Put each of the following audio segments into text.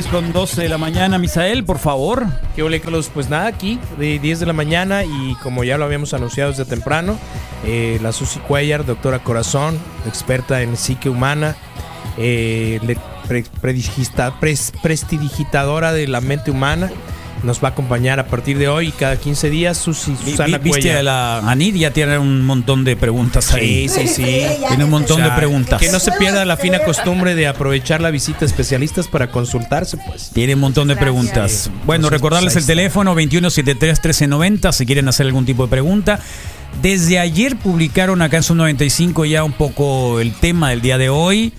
10 con 12 de la mañana, Misael, por favor. ¿Qué ole, Carlos? Pues nada, aquí de 10 de la mañana y como ya lo habíamos anunciado desde temprano, eh, la Susi Cuellar, doctora corazón, experta en psique humana, eh, pre- predigista- pres- prestidigitadora de la mente humana, nos va a acompañar a partir de hoy y cada 15 días Susi Susana vi- Viste Cuellar. a la Anid, ya tiene un montón de preguntas ahí. Sí, sí, sí. Tiene un montón O sea, de preguntas. Que no se pierda la fina costumbre de aprovechar la visita de especialistas para consultarse, pues. Tiene un montón de Gracias. preguntas. Bueno, Entonces, recordarles pues, el teléfono 2173-1390 si quieren hacer algún tipo de pregunta. Desde ayer publicaron acá en su 95 ya un poco el tema del día de hoy.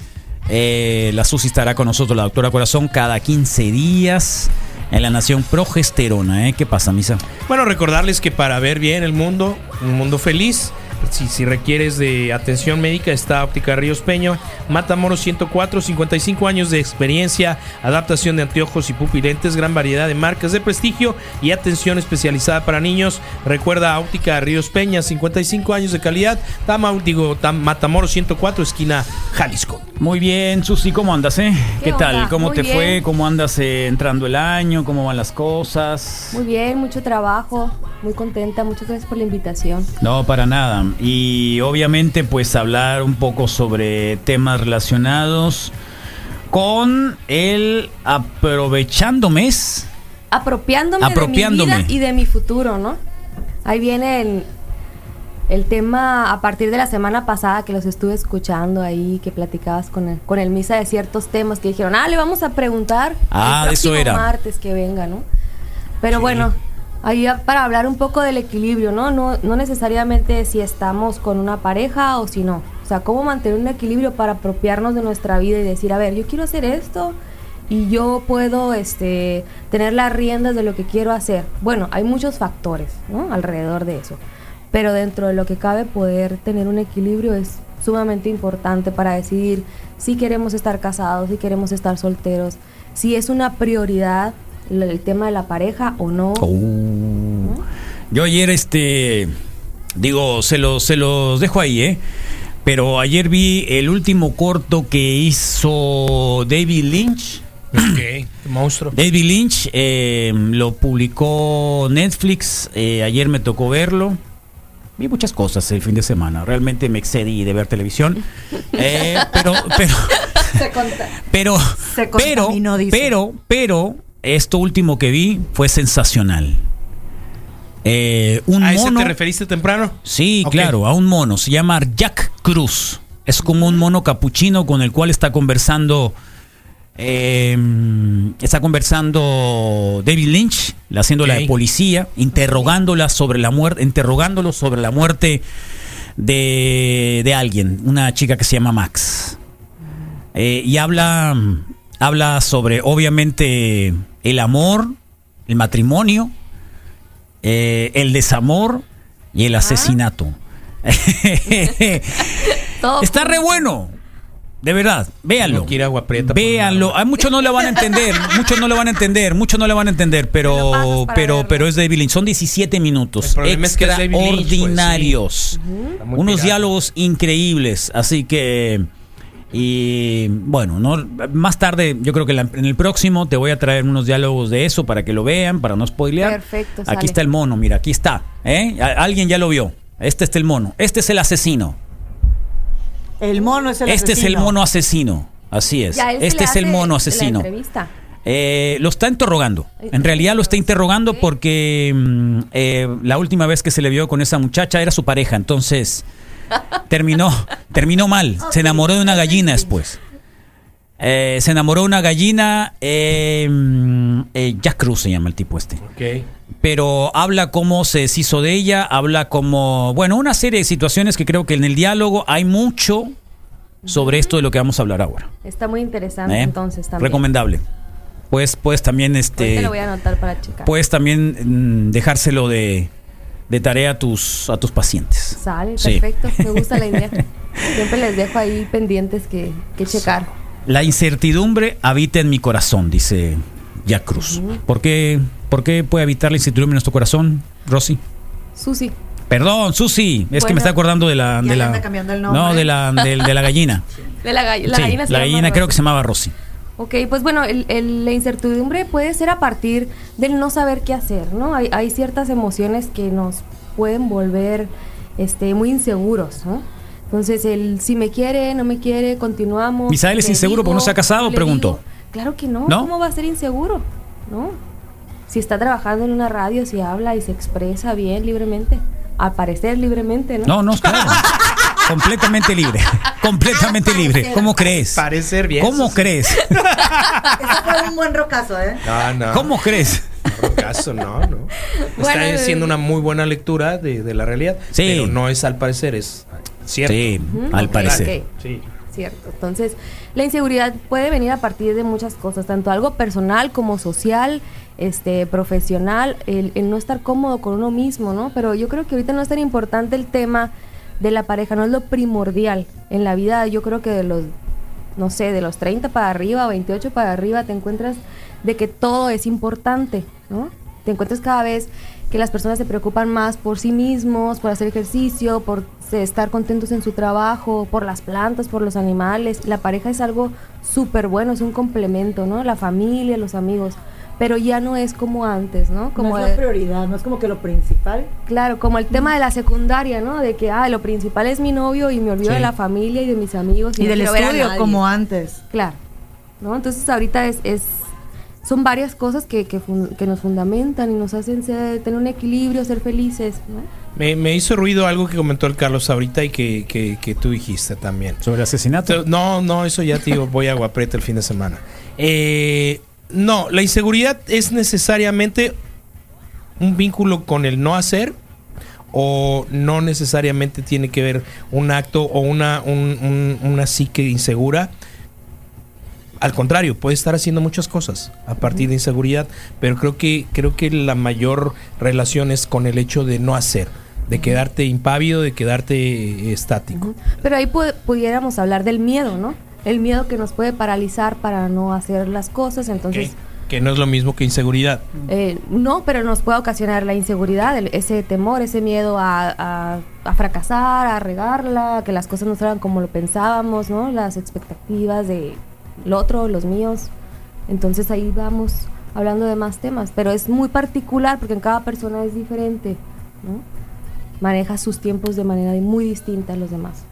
Eh, la Susi estará con nosotros, la doctora Corazón, cada 15 días en la Nación Progesterona. ¿eh? ¿Qué pasa, Misa? Bueno, recordarles que para ver bien el mundo, un mundo feliz, si, si requieres de atención médica, está Óptica Ríos Peño, Matamoros 104, 55 años de experiencia, adaptación de anteojos y pupilentes, gran variedad de marcas de prestigio y atención especializada para niños. Recuerda Óptica Ríos Peña, 55 años de calidad, Tama, digo, Tam- Matamoros 104, esquina Jalisco. Muy bien, Susi, ¿cómo andas? Eh? ¿Qué, ¿Qué tal? ¿Cómo Muy te bien. fue? ¿Cómo andas eh, entrando el año? ¿Cómo van las cosas? Muy bien, mucho trabajo, muy contenta, muchas gracias por la invitación. No, para nada. Y obviamente pues hablar un poco sobre temas relacionados con el aprovechando mes. Apropiándome, Apropiándome. de mi vida y de mi futuro, ¿no? Ahí viene el, el tema a partir de la semana pasada que los estuve escuchando ahí, que platicabas con el, con el misa de ciertos temas que dijeron, ah, le vamos a preguntar Ah, el eso era. martes que venga, ¿no? Pero bueno, ahí para hablar un poco del equilibrio, ¿no? ¿no? No necesariamente si estamos con una pareja o si no. O sea, cómo mantener un equilibrio para apropiarnos de nuestra vida y decir, a ver, yo quiero hacer esto y yo puedo este, tener las riendas de lo que quiero hacer. Bueno, hay muchos factores ¿no? alrededor de eso, pero dentro de lo que cabe poder tener un equilibrio es sumamente importante para decidir si queremos estar casados, si queremos estar solteros, si es una prioridad el tema de la pareja o no. Oh. Yo ayer este digo, se los se los dejo ahí, ¿eh? Pero ayer vi el último corto que hizo David Lynch. Ok, monstruo. David Lynch eh, lo publicó Netflix. eh, ayer me tocó verlo. Vi muchas cosas el fin de semana. Realmente me excedí de ver televisión. Eh, pero, pero, Se pero, Se pero, pero, pero, esto último que vi fue sensacional. Eh, un ¿A ese mono. te referiste temprano? Sí, claro, a un mono. Se llama Jack Cruz. Es como un mono capuchino con el cual está conversando. eh, está conversando David Lynch, haciéndola de policía, interrogándola sobre la muerte, interrogándolo sobre la muerte de, de alguien, una chica que se llama Max. Eh, y habla, habla sobre, obviamente, el amor, el matrimonio, eh, el desamor y el asesinato. Todo Está re bueno. De verdad, véanlo. Agua Prieta Véanlo. A muchos no le van a entender, muchos no le van a entender, muchos no le van a entender, lo pero pero verlo. pero es David Lynch. Son 17 minutos El problema es que Lynch, pues, sí. extraordinarios. Unos pirata. diálogos increíbles, así que y bueno, no más tarde, yo creo que la- en el próximo te voy a traer unos diálogos de eso para que lo vean, para no spoilear. Perfecto, Aquí sale. está el mono, mira, aquí está, ¿eh? Alguien ya lo vio. Este es el mono. Este es el asesino. El mono es el Este es el asesino. mono asesino. Así es. Este es el mono asesino. Eh, lo está interrogando. En realidad lo está interrogando porque mm, eh, la última vez que se le vio con esa muchacha era su pareja. Entonces terminó, terminó mal. Se enamoró de una gallina después. Eh, se enamoró de una gallina. eh, mm, eh, Jack Cruz se llama el tipo este Ok. pero habla cómo se deshizo de ella, habla como, bueno, una serie de situaciones que creo que en el diálogo hay mucho sobre esto de lo que vamos a hablar ahora. Está muy interesante ¿eh? entonces también. Recomendable. Pues, pues también este, lo voy a anotar para checar. puedes también mm, dejárselo de, de tarea a tus, a tus pacientes. Sale, Sí. perfecto. Me gusta la idea. Siempre les dejo ahí pendientes que, que checar. La incertidumbre habita en mi corazón, dice Jack Cruz. ¿Por, qué, ¿Por qué puede habitar la incertidumbre en nuestro corazón, Rosy? Susi. Perdón, Susi, es que me está acordando de la... De la anda cambiando el nombre. no, de la, de, de la gallina. De la, gall- la Sí, gallina la gallina creo que se llamaba Rosy. Ok, pues bueno, el- el- la incertidumbre puede ser a partir del no saber qué hacer, ¿no? Hay, hay ciertas emociones que nos pueden volver este, muy inseguros, ¿no? Entonces, el si me quiere, no me quiere, continuamos. Misael es inseguro porque no se ha casado, digo. Claro que no. ¿No? ¿Cómo va a ser inseguro? ¿No? Si está trabajando en una radio, si habla y se expresa bien, libremente. Al parecer, libremente, ¿no? No, no, claro. Completamente libre. Completamente libre. ¿Cómo crees? Parecer bien. ¿Cómo crees? Eso fue un buen rocazo, ¿eh? No, no. ¿Cómo crees? No, caso, no, no. Bueno, Está haciendo una muy buena lectura de, de la realidad. Sí. Pero no es al parecer, es cierto. Sí, al parecer. ok. Sí. Cierto. Entonces, la inseguridad puede venir a partir de muchas cosas, tanto algo personal como social, este, profesional, el, el no estar cómodo con uno mismo, ¿no? Pero yo creo que ahorita no es tan importante el tema de la pareja, no es lo primordial. En la vida, yo creo que de los, no sé, de los 30 para arriba o 28 para arriba, te encuentras de que todo es importante, ¿no? Te encuentras cada vez que las personas se preocupan más por sí mismos, por hacer ejercicio, por estar contentos en su trabajo, por las plantas, por los animales. La pareja es algo súper bueno, es un complemento, ¿no? La familia, los amigos. Pero ya no es como antes, ¿no? Como no es la prioridad, no es como que lo principal. Claro, como el tema de la secundaria, ¿no? De que, ah, lo principal es mi novio y me olvido Sí. de la familia y de mis amigos. Y no del estudio, como antes. Claro, ¿no? Entonces ahorita es, es son varias cosas que, que, fun- que nos fundamentan y nos hacen ser- tener un equilibrio, ser felices, ¿no? Me, me hizo ruido algo que comentó el Carlos ahorita y que, que, que tú dijiste también. ¿Sobre el asesinato? No, no, eso ya te digo, voy a Guapreta el fin de semana. Eh, no, la inseguridad es necesariamente un vínculo con el no hacer o no necesariamente tiene que ver un acto o una, un- un- una psique insegura. Al contrario, puede estar haciendo muchas cosas a partir de inseguridad, pero creo que creo que la mayor relación es con el hecho de no hacer, de quedarte impávido, de quedarte eh, estático. Pero ahí pu- pudiéramos hablar del miedo, ¿no? El miedo que nos puede paralizar para no hacer las cosas, entonces... que, que no es lo mismo que inseguridad. Eh, no, pero nos puede ocasionar la inseguridad, el- ese temor, ese miedo a, a- a fracasar, a regarla, a que las cosas no salgan como lo pensábamos, ¿no? Las expectativas de lo otro, los míos. Entonces ahí vamos hablando de más temas, pero es muy particular porque en cada persona es diferente, ¿no? Maneja sus tiempos de manera muy distinta a los demás.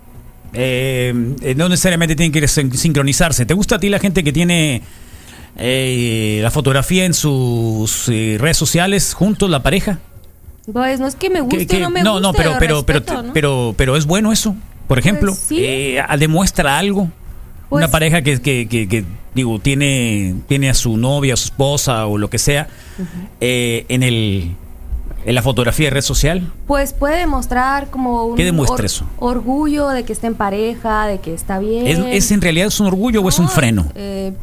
Eh, eh, no necesariamente tienen que sin- sincronizarse. ¿Te gusta a ti la gente que tiene eh, la fotografía en sus eh, redes sociales juntos, la pareja? Pues no es que me guste no me no, guste, no, pero, pero, pero, ¿no? pero, pero es bueno eso. Por ejemplo, Pues sí. eh, demuestra algo. Pues- Una pareja que, que, que, que, digo, tiene, tiene a su novia, a su esposa o lo que sea eh, en el en la fotografía de red social. Pues puede demostrar como un ¿Qué demuestra eso? orgullo de que está en pareja, de que está bien. ¿Es, es en realidad es un orgullo o es un No, freno? eh,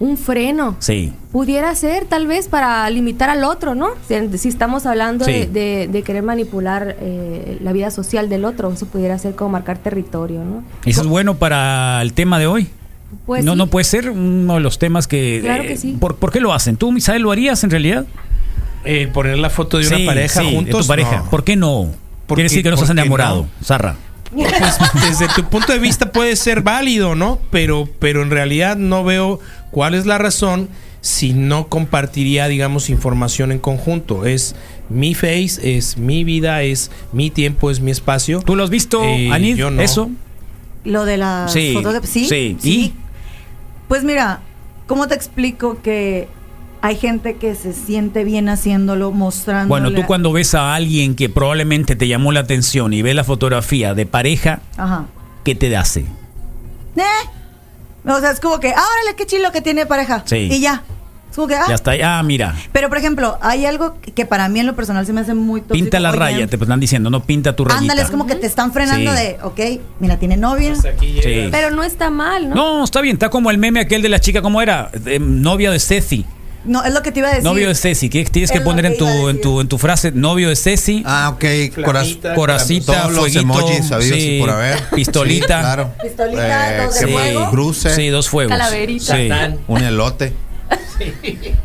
un freno. Sí. Pudiera ser tal vez para limitar al otro, ¿no? Si, si estamos hablando Sí. de, de- de querer manipular eh, la vida social del otro, eso pudiera ser como marcar territorio, ¿no? ¿Eso es bueno para el tema de hoy? Pues no, sí. no puede ser uno de los temas que... Claro eh, que sí. ¿por, por qué lo hacen? ¿Tú, Misael, lo harías en realidad? Eh, poner la foto de una Sí, pareja sí, de juntos. tu pareja. no. ¿Por qué no? Porque- Quiere decir que no estás enamorado, no. Zarra. Pues desde tu punto de vista puede ser válido, ¿no? Pero, pero en realidad no veo cuál es la razón si no compartiría, digamos, información en conjunto. Es mi face, es mi vida, es mi tiempo, es mi espacio. ¿Tú lo has visto, Eh, Anid? yo no. ¿Eso? Lo de las Sí, fotos de... ¿Sí? sí. ¿Y? Pues mira, ¿cómo te explico que hay gente que se siente bien haciéndolo, mostrando... Bueno, tú cuando ves a alguien que probablemente te llamó la atención y ves la fotografía de pareja, Ajá. ¿qué te hace? ¿Eh? O sea, es como que, ah, órale, qué chilo que tiene pareja. Sí. Y ya. Es como que, ah. Ya está. Ah, mira. Pero, por ejemplo, hay algo que para mí en lo personal se me hace muy tóxico. Pinta la Oye, raya, te están diciendo, no pinta tu rayita. Ándale, es como que te están frenando Sí. de, ok, mira, tiene novia. Aquí Sí. Pero no está mal, ¿no? No, está bien, está como el meme aquel de la chica, ¿cómo era? Eh, novia de Ceci. No, es lo que te iba a decir. Novio de Ceci, ¿qué tienes que Es poner que en tu, en tu en tu frase? Novio de Ceci. Ah, ok. Coracita, todos los fueguito, emojis sabidos sí, por haber. pistolita. Sí, claro. Pistolita, dos de. Cruce. Sí, dos fuegos. Calaverita. Sí. Un elote.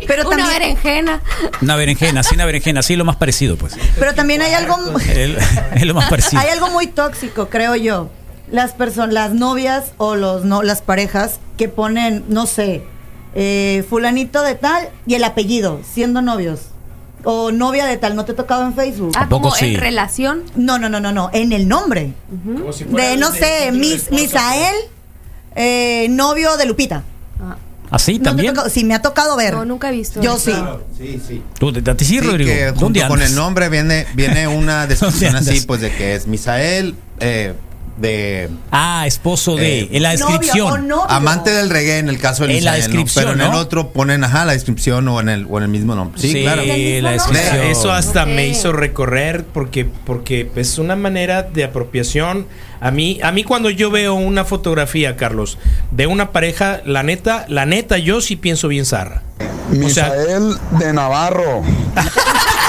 Pero Una también, berenjena. Una berenjena, sí, una berenjena, sí, lo más parecido, pues. pero también hay algo, es lo más parecido. hay algo muy tóxico, creo yo. las personas, las novias o los no, las parejas que ponen, no sé, eh, fulanito de tal y el apellido, siendo novios. O novia de tal, ¿no te ha tocado en Facebook? Ah, poco como sí? en relación. No, no, no, no, no, en el nombre. Como si fuera De, no de- sé, de Mis, Misael, eh, novio de Lupita. Ah, ¿Así ¿No te ha también? Sí, me ha tocado ver. no, nunca he visto. Yo sí. Sí, sí. ¿Tú, a ti sí, Sí, Rodrigo? que ¿Dónde junto con el nombre viene, viene una descripción ¿Dónde así, pues de que es Misael, eh, de Ah, esposo de. Eh, en la Novio descripción. o novio. amante del reggae en el caso de En la descripción, Pero en el otro ponen, ajá, la descripción o en el, o en el mismo nombre. Sí, claro. ¿Del mismo la descripción. Eso hasta me hizo recorrer porque porque es una manera de apropiación. A mí a mí cuando yo veo una fotografía, Carlos, de una pareja, la neta, la neta yo sí pienso bien. O sea- Misael de Navarro.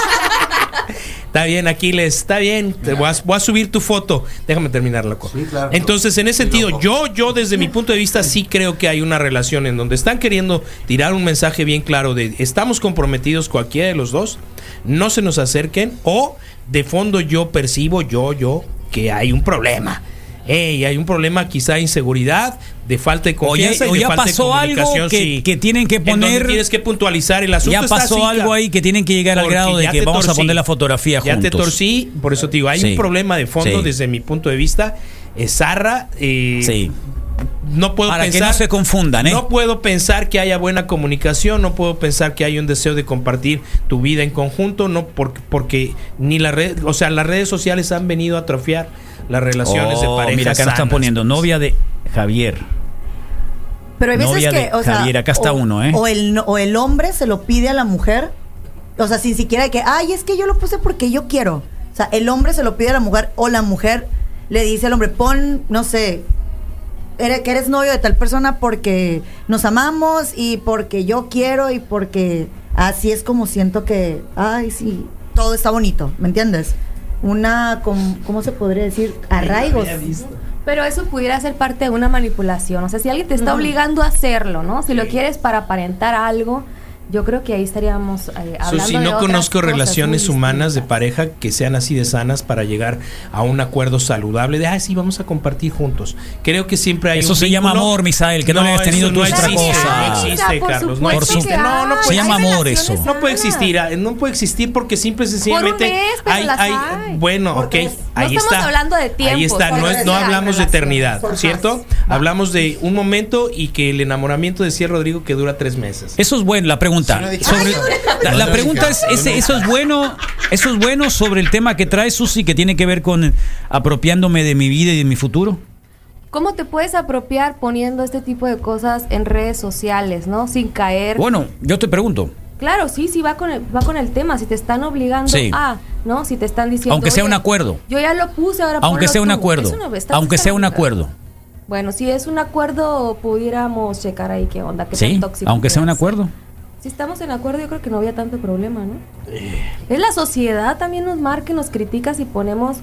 Está bien, Aquiles, está bien. Te voy, a, voy a subir tu foto. Déjame terminar, loco. Sí, claro. Entonces, en ese sentido, yo, yo desde mi punto de vista sí creo que hay una relación en donde están queriendo tirar un mensaje bien claro de estamos comprometidos cualquiera de los dos, no se nos acerquen o de fondo yo percibo, yo, yo, que hay un problema. Ey, hay un problema quizá de inseguridad, de falta de confianza o de ya falta de pasó algo comunicación, que- sí. que tienen que En poner- tienes que puntualizar el asunto. Ya pasó algo ahí que tienen que llegar al grado de ya que vamos a poner la fotografía Ya te juntos. torcí, por eso te digo, hay Sí. un problema de fondo Sí. desde mi punto de vista. Es zarra. eh, Sí. No puedo Para que pensar. no se confundan, ¿eh? No puedo pensar que haya buena comunicación, no puedo pensar que haya un deseo de compartir tu vida en conjunto, no porque, porque ni la red, o sea, las redes sociales han venido a atrofiar las relaciones de Oh, pareja. Mira, acá nos están poniendo pues. novia de Javier. Pero hay veces Novia que, de o sea, Javier, acá está o- uno, ¿eh? O el, o el hombre se lo pide a la mujer, o sea, sin siquiera que, ay, es que yo lo puse porque yo quiero. O sea, el hombre se lo pide a la mujer o la mujer le dice al hombre, pon, no sé, eres, que eres novio de tal persona porque nos amamos y porque yo quiero y porque así es como siento que, ay, sí, todo está bonito, ¿me entiendes? Una, com- ¿cómo se podría decir? Arraigos. Pero eso pudiera ser parte de una manipulación. O sea, si alguien te está obligando a hacerlo, ¿no? Si lo quieres para aparentar algo, yo creo que ahí estaríamos eh, hablando Susi, de no otras conozco cosas relaciones humanas de pareja que sean así de sanas para llegar a un acuerdo saludable de, ah, sí, vamos a compartir juntos. Creo que siempre hay Eso un se llama vínculo. amor, Misael, que no le hayas tenido eso tú no otra existe, cosa. No existe, por Carlos. No supuesto existe. No, no hay. Se puede, llama Hay amor eso. no puede existir, ah, no puede existir porque simple y sencillamente mes, pero las hay. bueno, ok, ahí no estamos está. hablando de ahí tiempos, está, no, es- hablamos de eternidad, Por ¿cierto? Hablamos de un momento y que el enamoramiento decía Rodrigo que dura tres meses. Eso es bueno, la pregunta. Sí, no dije Sobre- eso. la, pregunta es, eso es bueno, eso es bueno sobre el tema que trae Susi que tiene que ver con apropiándome de mi vida y de mi futuro. ¿Cómo te puedes apropiar poniendo este tipo de cosas en redes sociales, ¿no? Sin caer. Bueno, yo te pregunto, Claro, sí, sí, va con el, va con el tema. Si te están obligando Sí. a, ¿no? Si te están diciendo. Aunque sea "Oye, un acuerdo. Yo ya lo puse, ahora aunque sea un tú". acuerdo, no, aunque sea un acuerdo, Bueno, si es un acuerdo, pudiéramos checar ahí qué onda, qué sí, tan tóxico. aunque sea un acuerdo. Si estamos en acuerdo, yo creo que no había tanto problema, ¿no? Es la sociedad también nos marca, y nos critica si ponemos,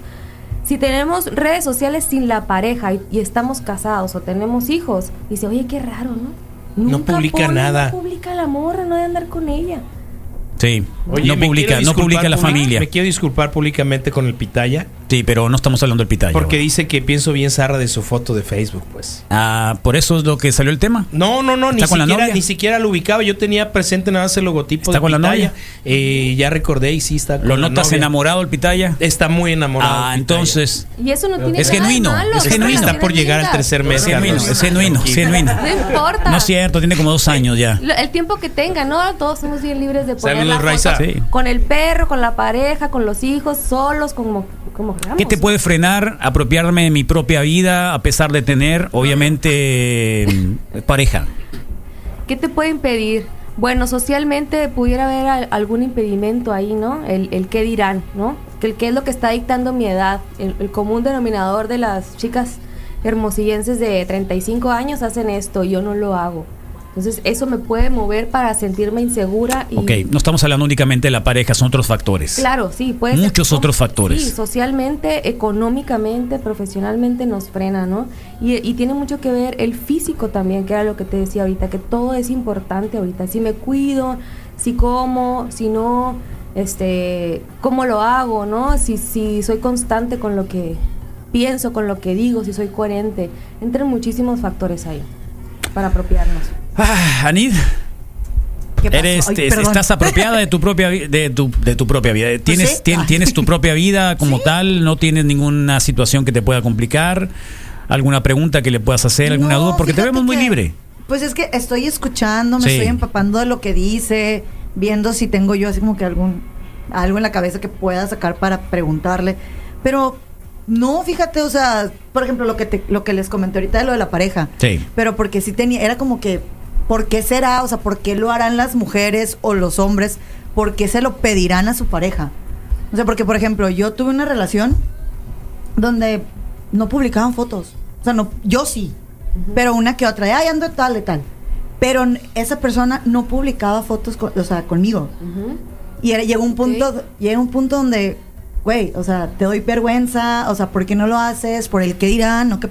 si tenemos redes sociales sin la pareja y, y estamos casados o tenemos hijos, dice, oye, qué raro, ¿no? No publica nada. No publica la morra, no de andar con ella. Sí, Oye, no publica, no publica la familia. Me quiero disculpar públicamente con el Pitaya Sí, pero no estamos hablando del pitayo. porque dice que pienso bien zarra de su foto de Facebook, pues. Ah, por eso es lo que salió el tema. No, no, no, ni ¿Está con la siquiera, novia? ni siquiera lo ubicaba. Yo tenía presente nada más el logotipo ¿Está de con la Pitaya. novia? Eh, ya recordé y sí está con ¿Lo la notas novia. enamorado el pitaya? Está muy enamorado. Ah, Pitaya. entonces Y eso no tiene Es nada de genuino, malo, es genuino. Está por llegar al tercer mes, es genuino, es genuino, es genuino. No importa. No es cierto, tiene como dos años ya. El tiempo que tenga, ¿no? Todos somos bien libres de poner Saludos, la Raiza. foto Sí. con el perro, con la pareja, con los hijos, solos, como, ¿Qué te puede frenar apropiarme de mi propia vida a pesar de tener, obviamente, pareja? ¿Qué te puede impedir? Bueno, socialmente pudiera haber al- algún impedimento ahí, ¿no? El, el qué dirán, ¿no? Que el qué es lo que está dictando mi edad. El, el común denominador de las chicas hermosillenses de 35 años hacen esto, yo no lo hago. Entonces, eso me puede mover para sentirme insegura y... Ok, no estamos hablando únicamente de la pareja, son otros factores. Claro, sí, puede Muchos otros factores. Sí, socialmente, económicamente, profesionalmente nos frena, ¿no? Y, y tiene mucho que ver el físico también, que era lo que te decía ahorita, que todo es importante ahorita. Si me cuido, si como, si no, este, cómo lo hago, ¿no? Si, si soy constante con lo que pienso, con lo que digo, si soy coherente. Entran muchísimos factores ahí para apropiarnos. Ah, Anid, eres, Ay, estás apropiada de tu propia de tu, de tu propia vida. Tienes, sí. tien- Ah. tienes tu propia vida como tal, no tienes ninguna situación que te pueda complicar, alguna pregunta que le puedas hacer, alguna No, duda, porque te vemos muy que- libre. Pues es que estoy escuchando, me Sí. estoy empapando de lo que dice, viendo si tengo yo así como que algún algo en la cabeza que pueda sacar para preguntarle. Pero no, fíjate, o sea, por ejemplo, lo que te, lo que les comenté ahorita de lo de la pareja. Sí. Pero porque sí tenía, era como que, ¿por qué será? O sea, ¿por qué lo harán las mujeres o los hombres? ¿Por qué se lo pedirán a su pareja? O sea, porque, por ejemplo, yo tuve una relación donde no publicaban fotos. O sea, no, yo sí. Pero una que otra, ay, ando de tal, de tal. Pero esa persona no publicaba fotos, con- o sea, conmigo. Ujú. Y era, llegó un punto, llega un punto donde, güey, o sea, te doy vergüenza, o sea, ¿por qué no lo haces? ¿Por el qué dirán? ¿No? ¿Qué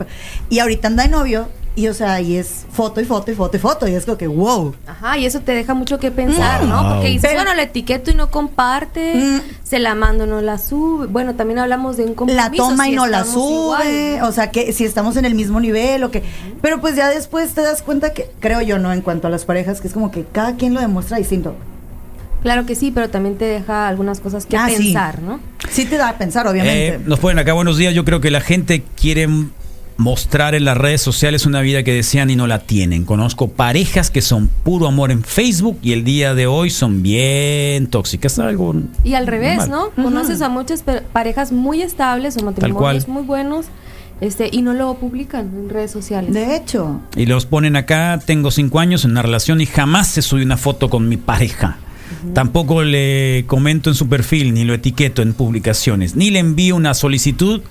y ahorita anda de novio, y o sea, y es foto y foto y foto y foto, y es como que, wow. Ajá, y eso te deja mucho que pensar, Wow. ¿no? Porque dices, Pero- bueno, la etiqueto y no comparte, Mm. se la mando, no la sube. Bueno, también hablamos de un compromiso. La toma y si no la sube, o sea, que si estamos en el mismo nivel o que... Pero pues ya después te das cuenta que, creo yo, ¿no? En cuanto a las parejas, que es como que cada quien lo demuestra distinto. Claro que sí, pero también te deja algunas cosas que Ah, sí. pensar, ¿no? Sí te da a pensar, obviamente. Eh, nos ponen acá buenos días. Yo creo que la gente quiere mostrar en las redes sociales una vida que desean y no la tienen. Conozco parejas que son puro amor en Facebook y el día de hoy son bien tóxicas. Algo Y al revés, normal. ¿no? Conoces a muchas parejas muy estables o matrimonios muy buenos este y no lo publican en redes sociales. De hecho, Y los ponen acá, tengo cinco años en una relación y jamás se subí una foto con mi pareja. Tampoco le comento en su perfil, ni lo etiqueto en publicaciones, ni le envío una solicitud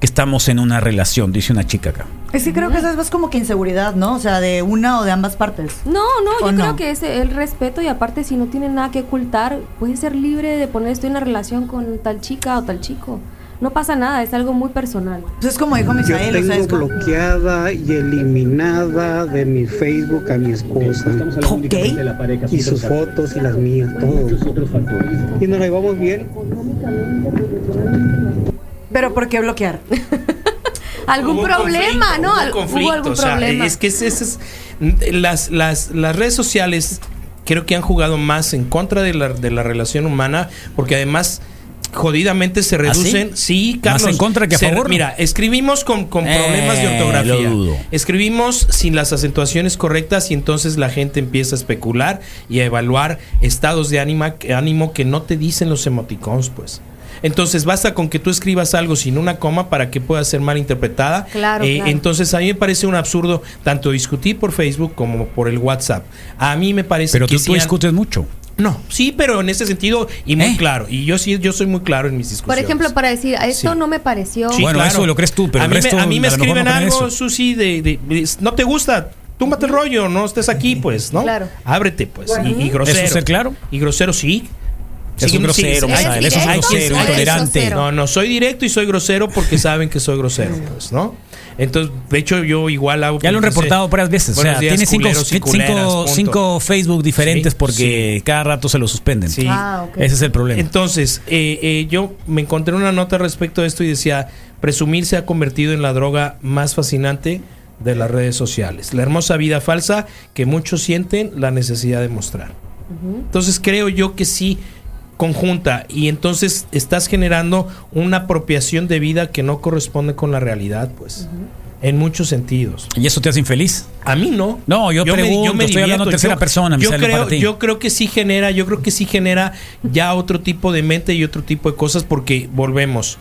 que estamos en una relación, dice una chica acá. es que creo que eso es más como que inseguridad, ¿no? O sea, de una o de ambas partes. No, no, ¿O yo no? creo que es el respeto y aparte si no tiene nada que ocultar, puede ser libre de poner estoy en una relación con tal chica o tal chico. No pasa nada, es algo muy personal. Entonces, es como dijo Yo Misael, o sea, es tengo como- bloqueada y eliminada de mi Facebook a mi esposa. Ok. Y sus fotos y las mías, todo. Y nos la llevamos bien. Pero ¿por qué bloquear? Algún Hubo problema, ¿no? hubo conflicto, Hubo algún o sea, problema. es que es- es- es- las, las, las redes sociales creo que han jugado más en contra de la, de la relación humana porque además jodidamente se reducen. Sí, ¿Más Carlos. en contra que a se- favor? Mira, escribimos con, con Eh, problemas de lo ortografía. dudo. Escribimos sin las acentuaciones correctas y entonces la gente empieza a especular y a evaluar estados de ánima, ánimo que no te dicen los emoticons, pues. Entonces basta con que tú escribas algo sin una coma para que pueda ser mal interpretada. Claro, Eh, claro. Entonces a mí me parece un absurdo tanto discutir por Facebook como por el WhatsApp. A mí me parece Pero que tú, tú han- discutes mucho. No, sí, pero en ese sentido y muy ¿Eh? claro. Y yo sí, yo soy muy claro en mis Por discusiones. ejemplo, para decir, esto Sí. no me pareció. Sí, Bueno, eso lo crees tú, pero a mí, resto me, a mí me a lo mejor escriben no algo. Susi, de, de- de- no te gusta, túmbate el rollo, no estés aquí, pues, ¿no? Claro. Ábrete, pues. Y, y grosero. ¿Eso es ser claro? Y grosero, sí. Es Sí, un grosero, sí. Misael, eso es que- grosero, intolerante. No, no, soy directo y soy grosero porque saben que soy grosero, pues, ¿no? Entonces, de hecho, yo igual hago. Ya lo han reportado varias veces. O buenos sea, días, tiene cinco, cinco, cinco Facebook diferentes Sí, porque cada rato se lo suspenden. Sí. Ah. Ese es el problema. Entonces, eh, eh, yo me encontré una nota respecto a esto y decía, presumir se ha convertido en la droga más fascinante de las redes sociales. La hermosa vida falsa que muchos sienten la necesidad de mostrar. Entonces creo yo que sí conjunta y entonces estás generando una apropiación de vida que no corresponde con la realidad, pues, en muchos sentidos. ¿Y eso te hace infeliz? A mí no. No, yo pregunto, estoy hablando en tercera persona, Yo creo, para ti. yo creo que sí genera, yo creo que sí genera ya otro tipo de mente y otro tipo de cosas porque volvemos.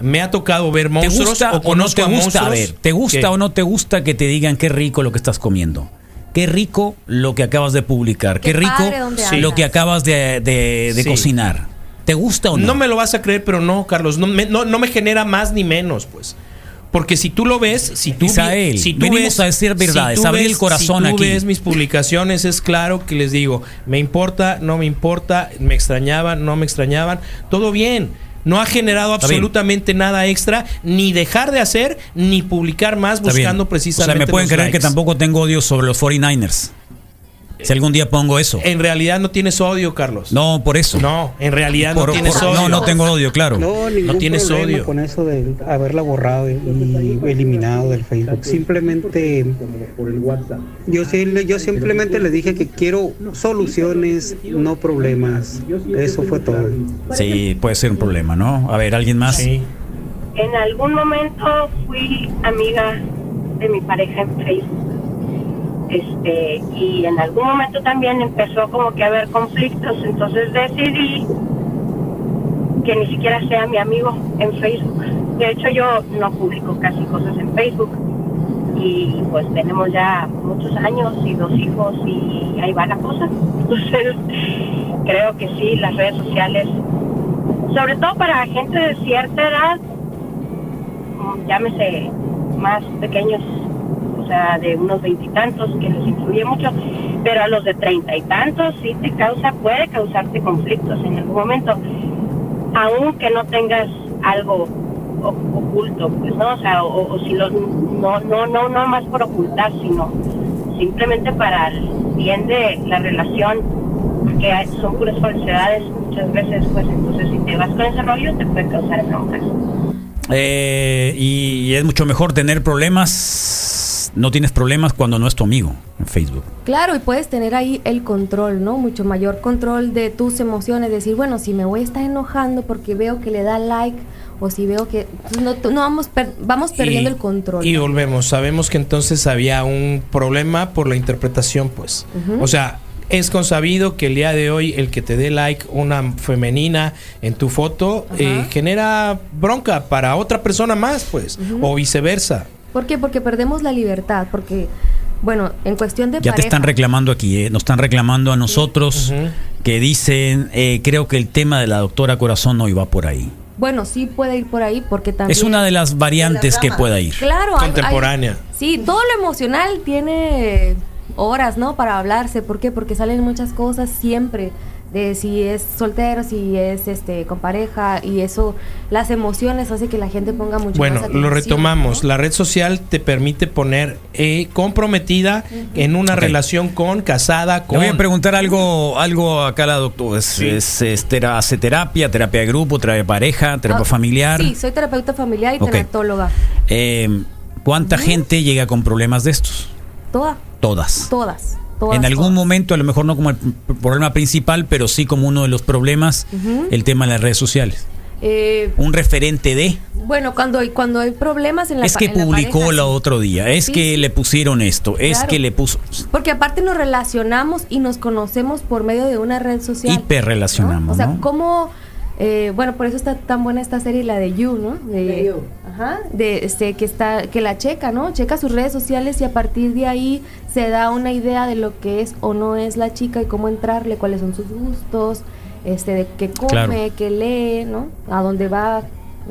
Me ha tocado ver ¿Te monstruos gusta o o no conozco te a gusta? A monstruos ver, ¿te gusta o no te gusta que te digan qué rico lo que estás comiendo? Qué rico lo que acabas de publicar. Qué, Qué rico lo que acabas de, de- de Sí. cocinar. ¿Te gusta o no? No me lo vas a creer, pero no, Carlos, no me, no, no me genera más ni menos, pues. Porque si tú lo ves, si tú, Isael, si tú venimos a decir verdades, tú abrir el corazón si tú aquí. ves mis publicaciones, es claro que les digo, me importa, no me importa, me extrañaban, no me extrañaban, todo bien. No ha generado Está bien. absolutamente nada extra, ni dejar de hacer, ni publicar más Está bien. buscando precisamente. O sea, me pueden los creer que likes. tampoco tengo odio sobre los 49ers. Si algún día pongo eso. En realidad no tienes odio, Carlos. No, por eso. No, en realidad Por- no tienes por- odio. no, no tengo odio, claro. No, ningún tienes problema odio. con eso de haberla borrado y eliminado del Facebook. Simplemente yo sí le- yo simplemente le dije que quiero soluciones, no problemas. Eso fue todo. Sí, puede ser un problema, ¿no? A ver, ¿alguien más? Sí. En algún momento fui amiga de mi pareja en Facebook. Este, y en algún momento también empezó como que a haber conflictos, entonces decidí que ni siquiera sea mi amigo en Facebook. De hecho, yo no publico casi cosas en Facebook. Y pues tenemos ya muchos años y dos hijos y ahí va la cosa. Entonces, creo que sí, las redes sociales, sobre todo para gente de cierta edad, llámese más pequeños, o sea, de unos veintitantos, que les influye mucho, pero a los de treinta y tantos sí te causa, puede causarte conflictos en algún momento, aunque no tengas algo oculto, pues, ¿no? O sea, o, si lo, no, no, no, no más por ocultar, sino simplemente para el bien de la relación, que son puras falsedades muchas veces, pues, entonces si te vas con ese rollo te puede causar broncas. Eh, y es mucho mejor tener problemas. No tienes problemas cuando no es tu amigo en Facebook. Claro, y puedes tener ahí el control, ¿no? Mucho mayor control de tus emociones. Decir, bueno, si me voy a estar enojando porque veo que le da like o si veo que pues, no, no vamos per- vamos perdiendo Y- el control. Y volvemos, sabemos que entonces había un problema por la interpretación, pues. O sea, es consabido que el día de hoy el que te dé like una femenina en tu foto eh, genera bronca para otra persona más, pues, o viceversa. ¿Por qué? Porque perdemos la libertad, porque bueno, en cuestión de Ya te pareja, están reclamando aquí, ¿eh? nos están reclamando a nosotros Ujú. que dicen, eh, creo que el tema de la doctora Corazón no iba por ahí. Bueno, sí puede ir por ahí porque también Es una de las variantes que ramas. pueda ir. Claro, hay- hay- Contemporánea. sí, todo lo emocional tiene horas, ¿no? Para hablarse. ¿Por qué? Porque salen muchas cosas siempre. De si es soltero, si es este con pareja. Y eso, las emociones hace que la gente ponga mucho Bueno, más lo retomamos. ¿no? La red social te permite poner eh, comprometida en una relación con, casada, Le con... voy a preguntar algo, algo acá a la doctora. Es, Sí. es- es tera- hace terapia, terapia de grupo, terapia de pareja, terapia Ah, familiar. Sí, soy terapeuta familiar y Ok. tanatóloga. Eh, ¿Cuánta gente llega con problemas de estos? Toda, Todas. todas. Todas en algún todas. momento, a lo mejor no como el problema principal, pero sí como uno de los problemas, el tema de las redes sociales. Eh, Un referente de... bueno, cuando hay, cuando hay problemas en la es que en la publicó pareja, el sí. otro día, es Sí, que le pusieron esto, es que le puso... Porque aparte nos relacionamos y nos conocemos por medio de una red social. Hiperrelacionamos, ¿no? O sea, ¿no? cómo... eh, bueno, por eso está tan buena esta serie, la de You, ¿no? De, De You. Ajá. De este, que está, que la checa, ¿no? Checa sus redes sociales y a partir de ahí se da una idea de lo que es o no es la chica y cómo entrarle, cuáles son sus gustos, este, de qué come, Claro. qué lee, ¿no? A dónde va.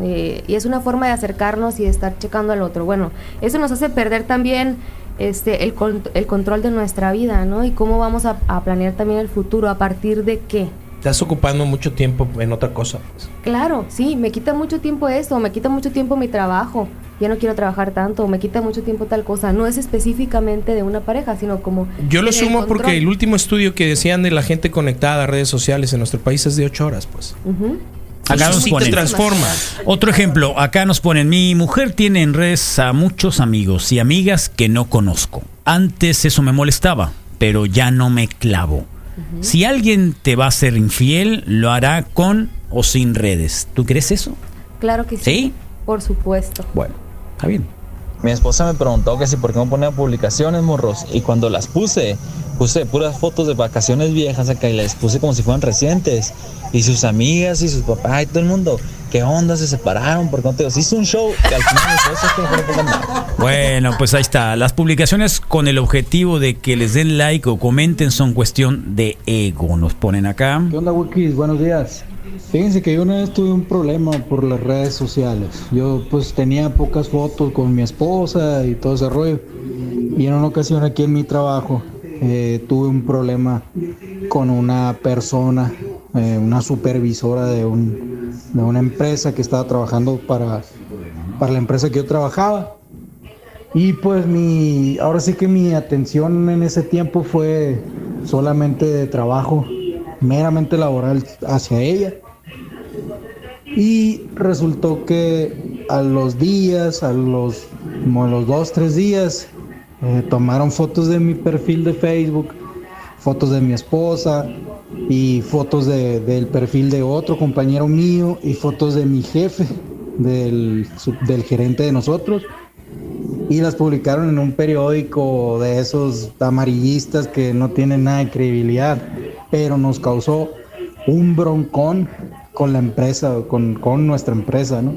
eh, y es una forma de acercarnos y de estar checando al otro. Bueno, eso nos hace perder también este el, con- el control de nuestra vida, ¿no? Y cómo vamos a, a planear también el futuro, a partir de qué. Estás ocupando mucho tiempo en otra cosa. pues. Claro, sí, me quita mucho tiempo esto, me quita mucho tiempo mi trabajo, ya no quiero trabajar tanto, me quita mucho tiempo tal cosa. No es específicamente de una paja, sino como... Yo lo el sumo porque el último estudio que decían de la gente conectada a redes sociales en nuestro país es de 8 horas, pues. Acá nos sí te ponen. transforma. Otro ejemplo, acá nos ponen, mi mujer tiene en redes a muchos amigos y amigas que no conozco. Antes eso me molestaba, pero ya no me clavo. Si alguien te va a ser infiel, lo hará con o sin redes. ¿Tú crees eso? Claro que sí. ¿Sí? Por supuesto. Bueno, está bien. Mi esposa me preguntó que si por qué no ponía publicaciones, morros. Y cuando las puse, puse puras fotos de vacaciones viejas acá y las puse como si fueran recientes. Y sus amigas y sus papás y todo el mundo, ¿qué onda? Se separaron, ¿por qué no te Se hizo un show que al final esposa es que no pongan nada. Bueno, pues ahí está. Las publicaciones con el objetivo de que les den like o comenten son cuestión de ego. Nos ponen acá. ¿Qué onda, Wikis? Buenos días. Fíjense que yo una vez tuve un problema por las redes sociales. Yo pues tenía pocas fotos con mi esposa y todo ese rollo. Y en una ocasión aquí en mi trabajo eh, tuve un problema con una persona, eh, una supervisora de, un, de una empresa que estaba trabajando para, para la empresa que yo trabajaba. Y pues mi, ahora sí que mi atención en ese tiempo fue solamente de trabajo, meramente laboral hacia ella. Y resultó que a los días, a los, como los dos, tres días, eh, tomaron fotos de mi perfil de Facebook, fotos de mi esposa y fotos de- del perfil de otro compañero mío y fotos de mi jefe, del, del gerente de nosotros. Y las publicaron en un periódico de esos amarillistas que no tienen nada de credibilidad, pero nos causó un broncón con la empresa, con, con nuestra empresa, ¿no?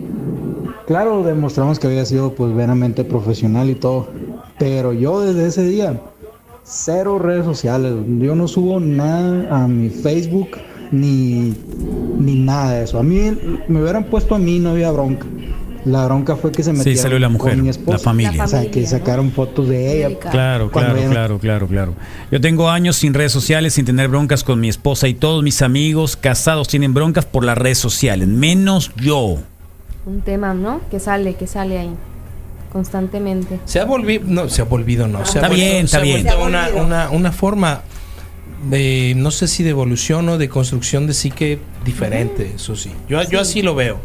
Claro, demostramos que había sido pues veramente profesional y todo, pero yo desde ese día, cero redes sociales, yo no subo nada a mi Facebook ni, ni nada de eso. A mí me hubieran puesto a mí, no había bronca. La bronca fue que se Sí, metieron salió la mujer, con mi esposa. la familia. O sea, que sacaron fotos de ella. Claro, claro, ella claro, claro, claro. Yo tengo años sin redes sociales, sin tener broncas con mi esposa y todos mis amigos casados tienen broncas por las redes sociales, menos yo. Un tema, ¿no? Que sale, que sale ahí constantemente. Se ha volvido, no, se ha volvido, no. Se Está ha vuelto- bien, está se ha bien. vuelto Una, una, una forma de, no sé si de evolución o de construcción de psique diferente, eso sí. Yo, yo así lo veo.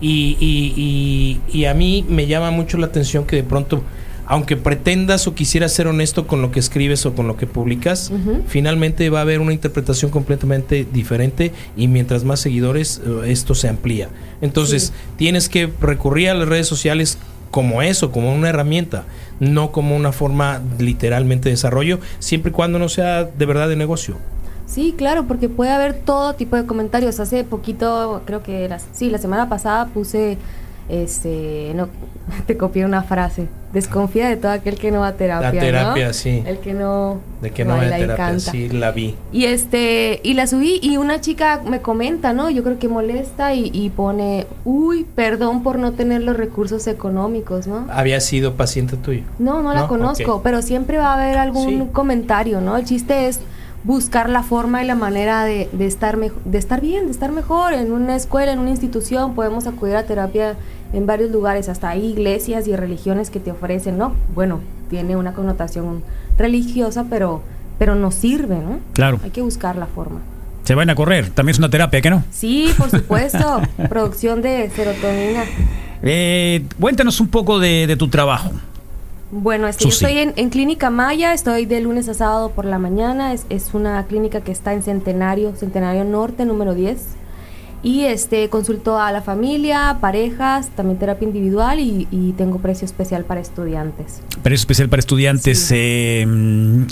Y, y, y, y a mí me llama mucho la atención que de pronto, aunque pretendas o quisieras ser honesto con lo que escribes o con lo que publicas, finalmente va a haber una interpretación completamente diferente y mientras más seguidores eh, esto se amplía. Entonces tienes que recurrir a las redes sociales como eso, como una herramienta, no como una forma literalmente de desarrollo, siempre y cuando no sea de verdad de negocio. Sí, claro, porque puede haber todo tipo de comentarios. Hace poquito, creo que las, sí, la semana pasada puse, este, no, te copié una frase. Desconfía de todo aquel que no va a terapia. La terapia, ¿no? sí. El que no De que no baila y terapia, canta. sí, la vi. Y este, y la subí y una chica me comenta, ¿no? Yo creo que molesta y, y pone, uy, perdón por no tener los recursos económicos, ¿no? Había sido paciente tuyo. No, no la ¿No? conozco, pero siempre va a haber algún Sí. comentario, ¿no? El chiste es buscar la forma y la manera de, de estar de estar bien, de estar mejor en una escuela, en una institución, podemos acudir a terapia en varios lugares, hasta hay iglesias y religiones que te ofrecen, ¿no? Bueno, tiene una connotación religiosa, pero pero nos sirve, ¿no? Claro. Hay que buscar la forma. Se van a correr, también es una terapia, ¿qué no? Sí, por supuesto, producción de serotonina. Eh, cuéntanos un poco de, de tu trabajo. Bueno, este, yo estoy en, en Clínica Maya, estoy de lunes a sábado por la mañana, es, es una clínica que está en Centenario, Centenario Norte, número 10. Y este consulto a la familia, parejas, también terapia individual y, y tengo precio especial para estudiantes. Precio especial para estudiantes. eh,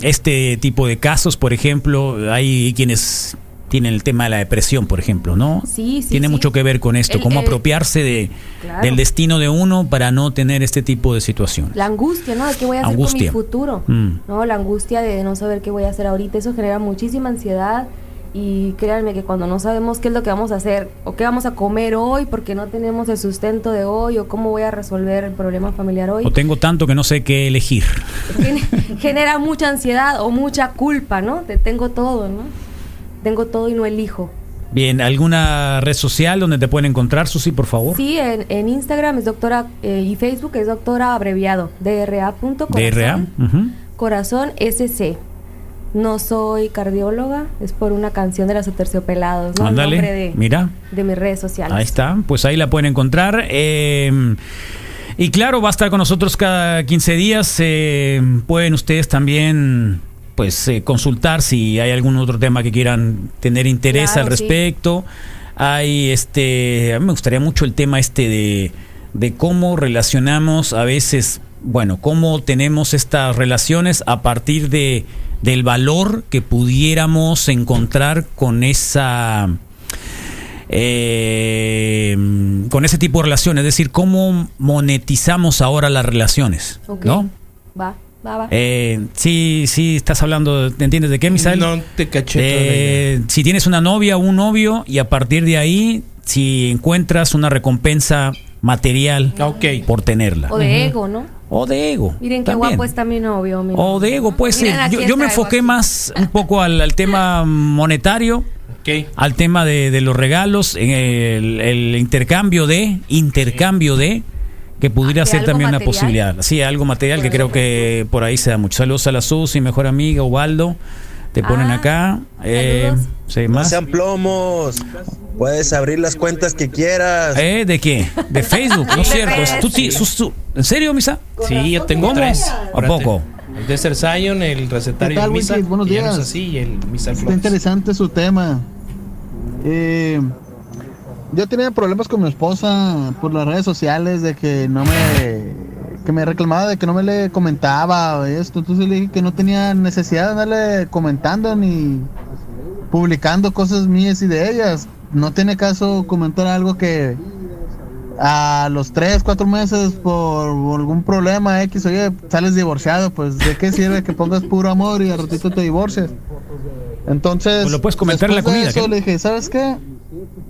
este tipo de casos, por ejemplo, hay quienes tienen el tema de la depresión, por ejemplo, ¿no? Sí, sí. Tiene sí. mucho que ver con esto, El- cómo el- apropiarse de, Claro. del destino de uno para no tener este tipo de situaciones. La angustia, ¿no? De qué voy a hacer Angustia. con mi futuro. Mm. ¿No? La angustia de no saber qué voy a hacer ahorita, eso genera muchísima ansiedad. Y créanme que cuando no sabemos qué es lo que vamos a hacer o qué vamos a comer hoy porque no tenemos el sustento de hoy o cómo voy a resolver el problema familiar hoy, O tengo tanto que no sé qué elegir. gen- genera mucha ansiedad o mucha culpa, ¿no? Te tengo todo, ¿no? Tengo todo y no elijo. Bien, ¿alguna red social donde te pueden encontrar, Susi, por favor? Sí, en, en Instagram es doctora eh, y Facebook es doctora abreviado, DRA.corazón. DRA. Corazón SC. No soy cardióloga, es por una canción de los Aterciopelados, ¿no? Ándale, de, mira. de mis redes sociales. Ahí está, pues ahí la pueden encontrar. eh, y claro, va a estar con nosotros cada 15 días. eh, pueden ustedes también pues eh, consultar si hay algún otro tema que quieran tener interés Claro, al sí. respecto. Hay este, a mí me gustaría mucho el tema este de, de cómo relacionamos a veces, bueno, cómo tenemos estas relaciones a partir de del valor que pudiéramos encontrar con esa eh, con ese tipo de relaciones, es decir, cómo monetizamos ahora las relaciones, Ok. ¿no? Va, va, va. Eh, sí, sí, estás hablando, ¿te entiendes de qué, Misael? No te caché Eh, si tienes una novia o un novio y a partir de ahí, si encuentras una recompensa material por tenerla. o de ego, ¿no? O de ego. Miren qué también. guapo está mi novio. miren. O de ego, pues sí. aquí Yo, yo me enfoqué aquí. más un poco al, al tema monetario, Ok. al tema de, de los regalos, en el, el intercambio de, intercambio de, que pudiera ¿De ser también una material? posibilidad. Sí, algo material que creo que por ahí se da mucho. Saludos a la Susi, mejor amiga, Ubaldo. Te ponen Ah, acá. Eh, sí, No sean plomos. Puedes abrir las cuentas que quieras. ¿Eh? ¿De qué? De Facebook, no es cierto. Sus- ¿En serio, Misa? Sí, yo tengo ¿Cómo? tres. ¿A poco? El Desert Zion, el recetario ¿Qué tal, de Misa. Buenos y ya no es días. así, y el Misa Está Flores. interesante su tema. Eh, yo tenía problemas con mi esposa por las redes sociales de que no me que me reclamaba de que no me le comentaba o esto, entonces le dije que no tenía necesidad de andarle comentando ni publicando cosas mías y de ellas. No tiene caso comentar algo que a los 3, 4 meses por algún problema X, oye, sales divorciado, pues ¿de qué sirve que pongas puro amor y al ratito te divorcias? Entonces, Pues lo puedes comentar en la comida, eso, ¿qué? le dije, ¿sabes qué?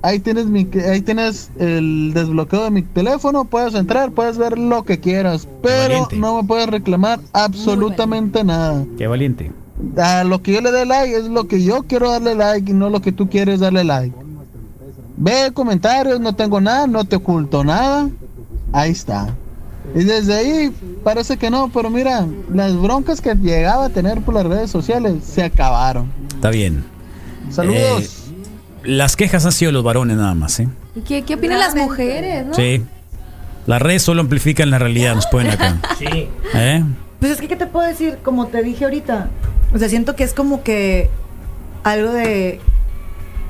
Ahí tienes mi ahí tienes el desbloqueo de mi teléfono, puedes entrar, puedes ver lo que quieras, pero valiente. no me puedes reclamar absolutamente nada. Qué valiente. A lo que yo le dé like es lo que yo quiero darle like y no lo que tú quieres darle like. Ve comentarios, no tengo nada, no te oculto nada. Ahí está. Y desde ahí parece que no, pero mira, las broncas que llegaba a tener por las redes sociales se acabaron. Está bien. Saludos. Eh, las quejas han sido los varones nada más, ¿eh? ¿Y qué, qué opinan las mujeres, no? Sí. Las redes solo amplifican la realidad, nos ponen acá. Sí. ¿Eh? Pues es que, ¿qué te puedo decir? Como te dije ahorita. O sea, siento que es como que algo de.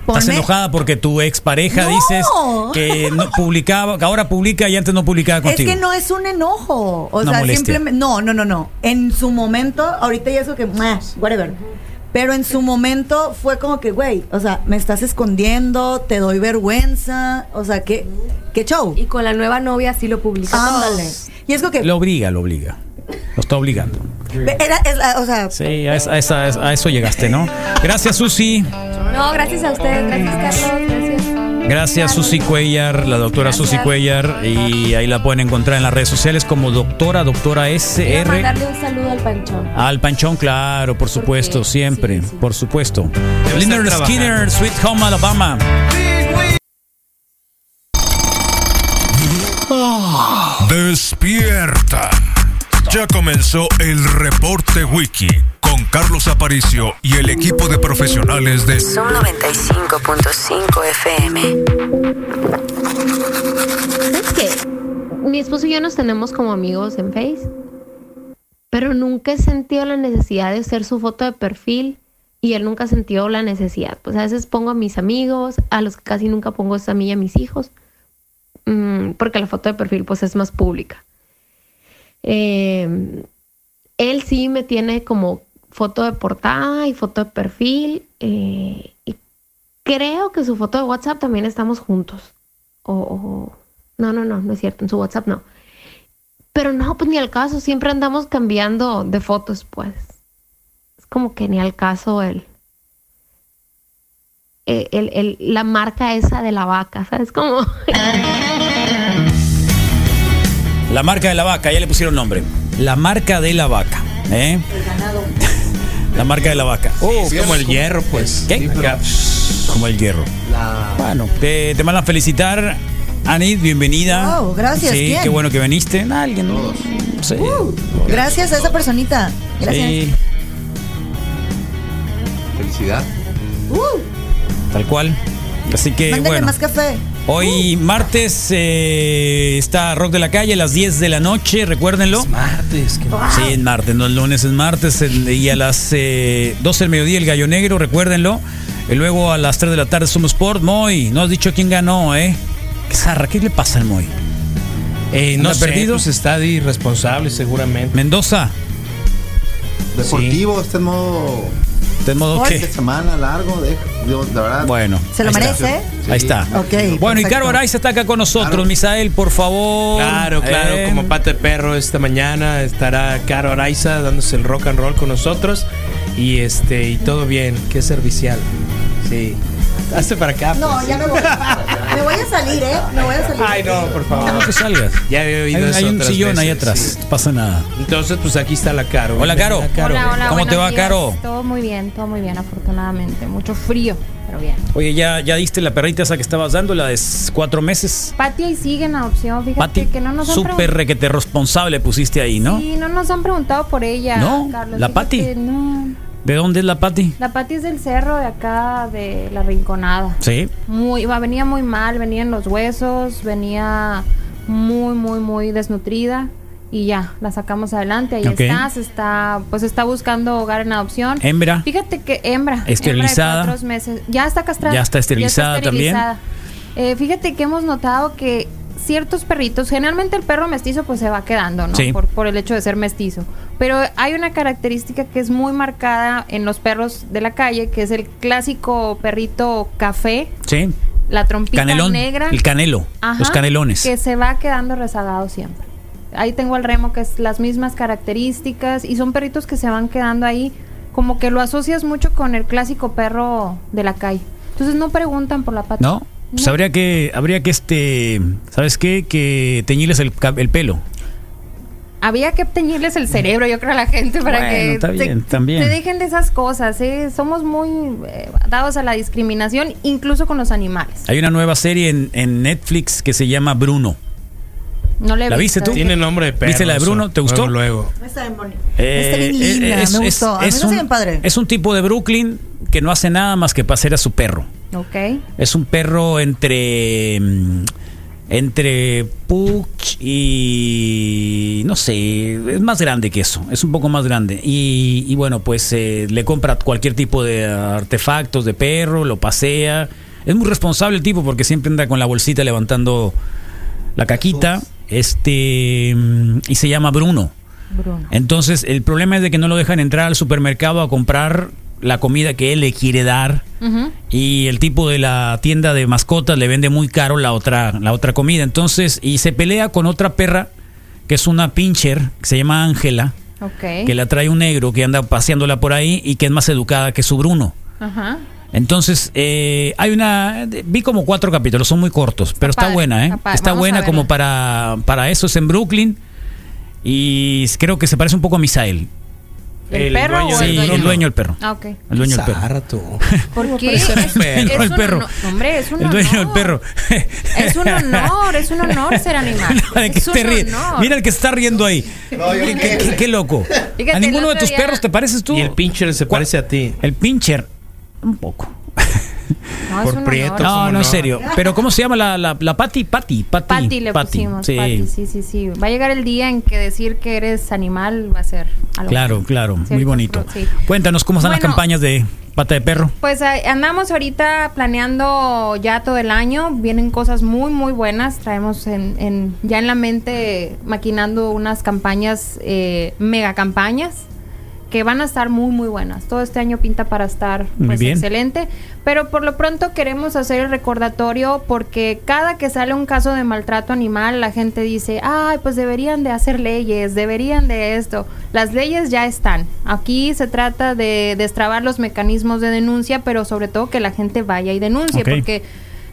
Estás enojada porque tu expareja No. dices que no publicaba, que ahora publica y antes no publicaba Es contigo. que no es un enojo. O Una sea, molestia. simplemente. No, no, no, no. En su momento, ahorita ya es como que. "Meh, Whatever. Pero en su momento fue como que, güey, o sea, me estás escondiendo, te doy vergüenza. O sea, ¿qué, qué show? Y con la nueva novia sí lo publica. Ándale. Y es como que. Lo obliga, lo obliga. Lo está obligando. Era, es o sea, Sí, a, esa- a esa- a eso llegaste, ¿no? Gracias, Susi. No, gracias a ustedes. Gracias, Carlos. Gracias. Gracias, Susi Cuellar, la doctora Susi Cuellar. Y ahí la pueden encontrar en las redes sociales como doctora, doctora Quiero SR. mandarle un saludo al panchón. Al panchón, claro, por supuesto, Porque- siempre, sí, sí. por supuesto. Estar Skinner, Sweet Home Alabama. Despierta. Ya comenzó el reporte wiki con Carlos Aparicio y el equipo de profesionales de Son 95.5 FM. ¿Sabes qué? Mi esposo y yo nos tenemos como amigos en Face, pero nunca he sentido la necesidad de hacer su foto de perfil y él nunca sentido la necesidad. Pues a veces pongo a mis amigos, a los que casi nunca pongo es a mí y a mis hijos, mm, porque la foto de perfil pues es más pública. Eh, él sí me tiene como foto de portada y foto de perfil eh, y creo que su foto de WhatsApp también estamos juntos. O, no, no, no, no es cierto, en su WhatsApp no. Pero no, pues ni al caso, siempre andamos cambiando de fotos, pues. Es como que ni al caso el, el, el- el- la marca esa de la vaca, ¿sabes? Como La marca de la vaca, ya le pusieron nombre. La marca de la vaca. ¿eh? La marca de la vaca. Es como el hierro, pues. ¿Qué? Como el hierro. Bueno, te, te mandan a felicitar. Anit, bienvenida. Wow, gracias, Sí, ¿quién? qué bueno que viniste. Alguien, no, no sé. gracias a esa personita. Gracias. Sí, Felicidad. Uh, tal cual. Así que mándale bueno. más café. Hoy martes eh, está Rock de la Calle a las 10 de la noche, recuérdenlo. Martes. que- Sí, es martes, no el lunes, es martes. el- y a las eh, 12 del mediodía el Gallo Negro, recuérdenlo. Y luego a las 3 de la tarde Somos Sport. Moy, no has dicho quién ganó, ¿eh? ¿Qué zarra? ¿Qué le pasa al Moy? Eh, no ¿Anda sé, perdido? pues está de irresponsable seguramente. Mendoza, Deportivo, está en modo. ¿De modo qué? semana largo, de, verdad. Bueno. Se lo merece, está. Ahí está. Ok, Bueno, y. Caro Araiza está acá con nosotros. Claro. Misael, por favor. Claro, claro, Eh, como pata de perro esta mañana estará Caro Araiza dándose el rock and roll con nosotros y este y todo bien, qué servicial. Sí. Hazte para acá. No, pues. ya me voy. me voy a salir, ¿eh? Me voy a salir. Ay, no, por favor. No, que salgas. Ya he Hay, oído eso hay un otras sillón ahí atrás. sí. No pasa nada. Entonces, pues aquí está la Caro. Hola, Caro. Hola, hola, ¿Cómo te va, días. Caro? Todo muy bien, todo muy bien, afortunadamente. Mucho frío, pero bien. Oye, ¿ya, ya diste la perrita esa que estabas dando, la de cuatro meses? Pati ahí sigue en adopción, fíjate Pati, que no nos han súper requete responsable pusiste ahí, ¿no? Sí, no nos han preguntado por ella. ¿No? Carlos, ¿La Pati? No. ¿De dónde es la Pati? La Pati es del cerro de acá, de la Rinconada. Sí. Muy, venía muy mal, venía en los huesos, venía muy, muy, muy desnutrida. Y ya, la sacamos adelante. Ahí Ok. está, se está, pues está buscando hogar en adopción. Hembra. Fíjate que hembra. Esterilizada. hembra de meses. Ya está castrada. Ya está esterilizada también. Eh, fíjate que hemos notado que ciertos perritos, generalmente el perro mestizo pues se va quedando, ¿no? Sí. Por, por el hecho de ser mestizo. Pero hay una característica que es muy marcada en los perros de la calle, que es el clásico perrito café, Sí. la trompita Canelón. negra. El canelo. Ajá, los canelones. Que se va quedando rezagado siempre. Ahí tengo al remo que es las mismas características y son perritos que se van quedando ahí como que lo asocias mucho con el clásico perro de la calle. Entonces no preguntan por la pata. ¿No? Pues habría que, habría que este, ¿sabes qué? Que teñirles el, el pelo. Había que teñirles el cerebro, yo creo, a la gente para Bueno, que está se- también. se dejen de esas cosas. ¿eh? Somos muy eh, dados a la discriminación, incluso con los animales. Hay una nueva serie en, en Netflix que se llama Bruno. No le ¿La viste visto, tú? ¿de Tiene qué? nombre de perro. ¿Viste la de Bruno? ¿Te gustó? Luego, luego. Está bien bonita. Eh, Está bien linda, es- me es- gustó. A mí es me hace un- bien padre. Es un tipo de Brooklyn que no hace nada más que pasear a su perro. Ok. Es un perro entre mm, entre Puch y no sé, es más grande que eso, es un poco más grande. Y, y bueno, pues eh, le compra cualquier tipo de artefactos de perro, lo pasea. Es muy responsable el tipo porque siempre anda con la bolsita levantando la caquita. Este mm, y se llama Bruno. Bruno. Entonces, el problema es de que no lo dejan entrar al supermercado a comprar la comida que él le quiere dar y el tipo de la tienda de mascotas le vende muy caro la otra la otra comida. Entonces, y se pelea con otra perra que es una pincher que se llama Ángela, que la trae un negro que anda paseándola por ahí y que es más educada que su Bruno. Ajá. Entonces, eh, hay una. Vi como cuatro capítulos, son muy cortos, pero está padre, buena, ¿eh? está. Está buena como para, para eso, es en Brooklyn. Y creo que se parece un poco a Misael. ¿El, El perro dueño o Sí, el dueño? el dueño del perro. Ah, ok. El dueño del perro. ¿Por qué? un Es, perro. es El un perro. honor- hombre, es un El dueño del honor. perro. Es un honor, es un honor ser animal. ¿De qué es un te ríes? honor. Mira el que está riendo ahí. ¿Qué, qué- qué- qué loco. Fíjate, ¿A ninguno de tus día- perros te pareces tú? Y el pincher se parece a ti. El pincher. Un poco. No, es por un prieto. No, ¿cómo no, no? en serio. Pero ¿cómo se llama la, la, la Patty? Patty, Patty. Patty le pusimos. Sí. Patty, sí, sí, sí. Va a llegar el día en que decir que eres animal va a ser algo. Claro, claro, muy bonito. sí. Cuéntanos cómo están las campañas de pata de perro. Pues eh, andamos ahorita planeando ya todo el año. Vienen cosas muy, muy buenas. Traemos en, en- ya en la mente maquinando unas campañas, eh, mega campañas, que van a estar muy, muy buenas. Todo este año pinta para estar Muy pues, bien. excelente. Pero por lo pronto queremos hacer el recordatorio porque cada que sale un caso de maltrato animal, la gente dice, ay, pues deberían de hacer leyes, deberían de esto. Las leyes ya están. Aquí se trata de destrabar los mecanismos de denuncia, pero sobre todo que la gente vaya y denuncie, porque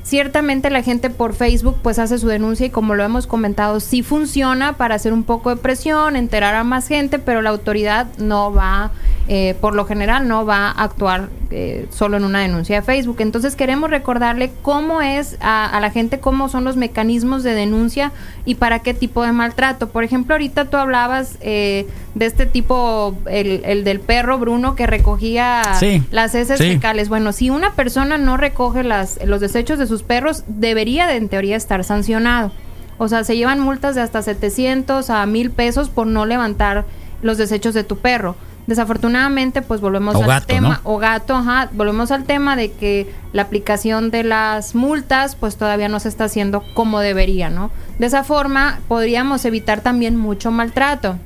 ciertamente la gente por Facebook pues hace su denuncia y como lo hemos comentado, sí funciona para hacer un poco de presión, enterar a más gente, pero la autoridad no va, eh, por lo general, no va a actuar eh, solo en una denuncia de Facebook. Entonces queremos recordarle cómo es a, a la gente, cómo son los mecanismos de denuncia y para qué tipo de maltrato. Por ejemplo, ahorita tú hablabas eh, de este tipo, el, el del perro Bruno que recogía Sí, las heces sí. fecales. Bueno, si una persona no recoge las, los desechos de sus perros, debería de, en teoría estar sancionado. O sea, se llevan multas de hasta 700 a 1000 pesos por no levantar los desechos de tu perro. Desafortunadamente, pues volvemos O al gato, tema, ¿no? o gato, ajá, volvemos al tema de que la aplicación de las multas, pues todavía no se está haciendo como debería, ¿no? De esa forma, podríamos evitar también mucho maltrato.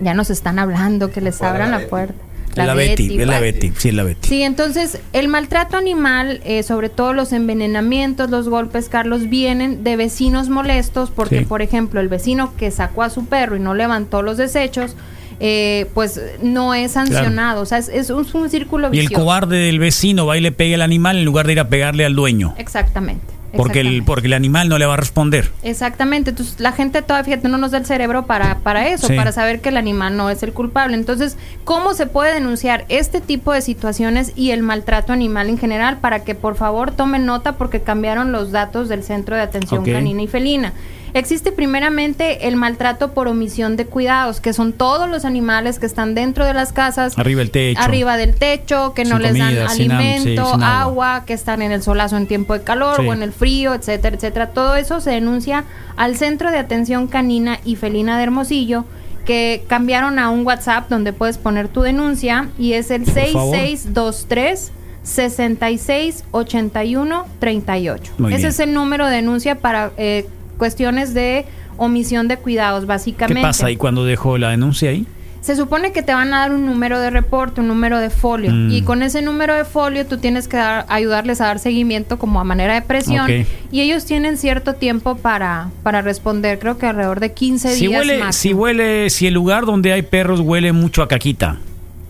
Ya nos están hablando que les abran la puerta. Es la Betty, es la Betty. Sí, es la Betty. Sí, entonces el maltrato animal, eh, sobre todo los envenenamientos, los golpes, Carlos, vienen de vecinos molestos porque, Sí. por ejemplo, el vecino que sacó a su perro y no levantó los desechos, eh, pues no es sancionado. O sea, es, es un, un círculo Y el vicioso. cobarde del vecino va y le pega al animal en lugar de ir a pegarle al dueño. Exactamente. Porque el, porque el animal no le va a responder. Exactamente, entonces la gente todavía fíjate, no nos da el cerebro para, para eso, Sí. para saber que el animal no es el culpable. Entonces, ¿cómo se puede denunciar este tipo de situaciones y el maltrato animal en general? Para que por favor tomen nota porque cambiaron los datos del Centro de Atención. Canina y Felina. Existe primeramente el maltrato por omisión de cuidados, que son todos los animales que están dentro de las casas, Arriba del techo. arriba del techo, que no les dan alimento, sin agua. agua. que están en el solazo en tiempo de calor Sí. o en el frío, etcétera, etcétera. Todo eso se denuncia al Centro de Atención Canina y Felina de Hermosillo, que cambiaron a un WhatsApp donde puedes poner tu denuncia y es el Por favor. 6623 66 81 38. Muy Ese es el número de denuncia para eh, cuestiones de omisión de cuidados, ¿Qué básicamente. pasa ahí cuando dejó la denuncia ahí? Se supone que te van a dar un número de reporte, un número de folio. Mm. Y con ese número de folio tú tienes que dar- ayudarles a dar seguimiento como a manera de presión. Y ellos tienen cierto tiempo para, para responder, creo que alrededor de 15 Si días huele, máximo. si huele, si el lugar donde hay perros huele mucho a caquita,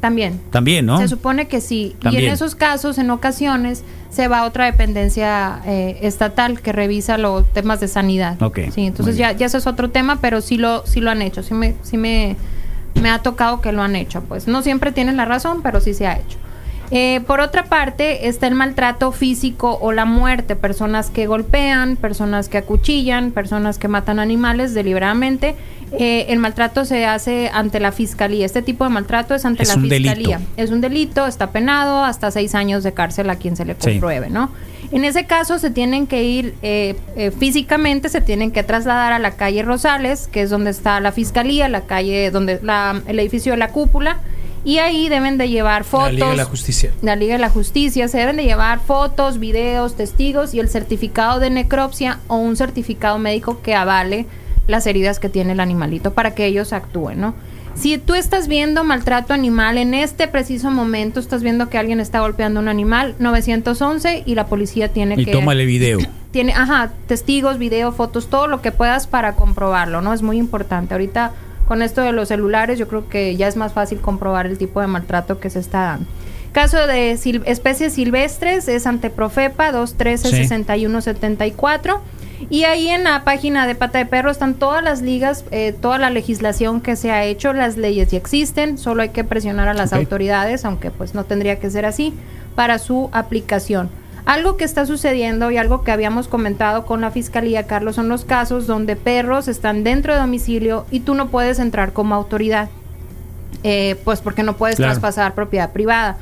También. también, ¿no? Se supone que sí. Y en esos casos, en ocasiones, se va a otra dependencia eh, estatal que revisa los temas de sanidad. Ok, Sí, entonces ya, ya ese es otro tema, pero sí lo, sí lo han hecho. Sí me, sí me, me ha tocado que lo han hecho. Pues no siempre tienen la razón, pero sí se ha hecho. Eh, por otra parte, está el maltrato físico o la muerte, personas que golpean, personas que acuchillan, personas que matan animales deliberadamente. Eh, el maltrato se hace ante la fiscalía. Este tipo de maltrato es ante Es la fiscalía. delito. Es un delito, está penado hasta seis años de cárcel a quien se le Sí. compruebe, ¿no? En ese caso se tienen que ir eh, eh, físicamente, se tienen que trasladar a la calle Rosales, que es donde está la fiscalía, la calle donde la, el edificio de la cúpula, y ahí deben de llevar fotos. La Liga de la Justicia. la Liga de la Justicia, se deben de llevar fotos, videos, testigos y el certificado de necropsia o un certificado médico que avale las heridas que tiene el animalito para que ellos actúen, ¿no? Si tú estás viendo maltrato animal en este preciso momento, estás viendo que alguien está golpeando a un animal, 911 y la policía tiene Y que tómale video. tiene, ajá, testigos, video, fotos, todo lo que puedas para comprobarlo, ¿no? Es muy importante. Ahorita con esto de los celulares yo creo que ya es más fácil comprobar el tipo de maltrato que se está dando. Caso de sil- especies silvestres es ante Profepa 213 Sí. 6174 y ahí en la página de Pata de Perro están todas las ligas, eh, toda la legislación que se ha hecho, las leyes ya existen, solo hay que presionar a las autoridades, aunque pues no tendría que ser así, para su aplicación. Algo que está sucediendo y algo que habíamos comentado con la fiscalía, Carlos, son los casos donde perros están dentro de domicilio y tú no puedes entrar como autoridad, eh, pues porque no puedes Claro. traspasar propiedad privada.